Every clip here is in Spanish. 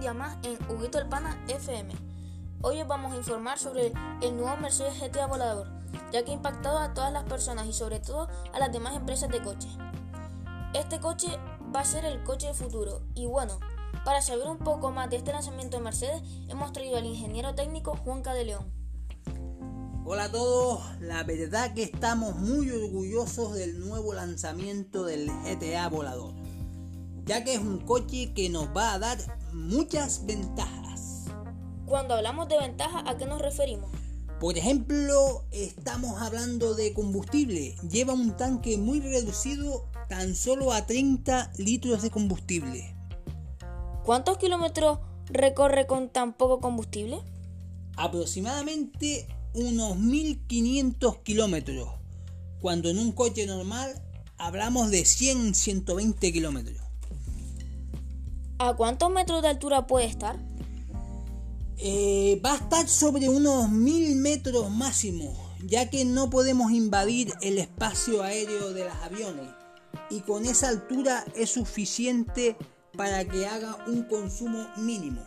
día más en Huguito el Pana FM. Hoy os vamos a informar sobre el nuevo Mercedes GTA volador, ya que ha impactado a todas las personas y sobre todo a las demás empresas de coches. Este coche va a ser el coche de futuro y bueno, para saber un poco más de este lanzamiento de Mercedes hemos traído al ingeniero técnico Juanca de León. Hola a todos, la verdad que estamos muy orgullosos del nuevo lanzamiento del GTA volador ya que es un coche que nos va a dar muchas ventajas. Cuando hablamos de ventajas, ¿a qué nos referimos? Por ejemplo, estamos hablando de combustible. Lleva un tanque muy reducido, tan solo a 30 litros de combustible. ¿Cuántos kilómetros recorre con tan poco combustible? Aproximadamente unos 1500 kilómetros, cuando en un coche normal hablamos de 100-120 kilómetros. ¿A cuántos metros de altura puede estar? Eh, va a estar sobre unos mil metros máximo, ya que no podemos invadir el espacio aéreo de los aviones y con esa altura es suficiente para que haga un consumo mínimo.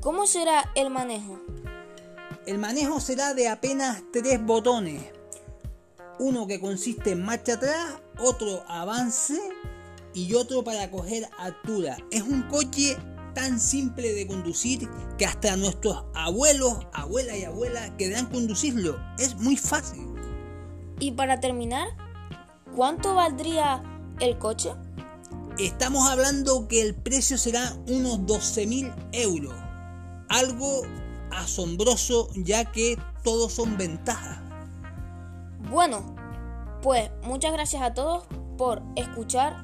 ¿Cómo será el manejo? El manejo será de apenas tres botones. Uno que consiste en marcha atrás, otro avance y otro para coger altura. Es un coche tan simple de conducir que hasta nuestros abuelos, abuela y abuela querrán conducirlo. Es muy fácil. Y para terminar, ¿cuánto valdría el coche? Estamos hablando que el precio será unos 12 mil euros. Algo asombroso ya que todos son ventajas. Bueno, pues muchas gracias a todos por escuchar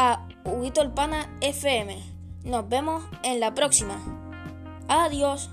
a Huguito el Pana FM. Nos vemos en la próxima. Adiós.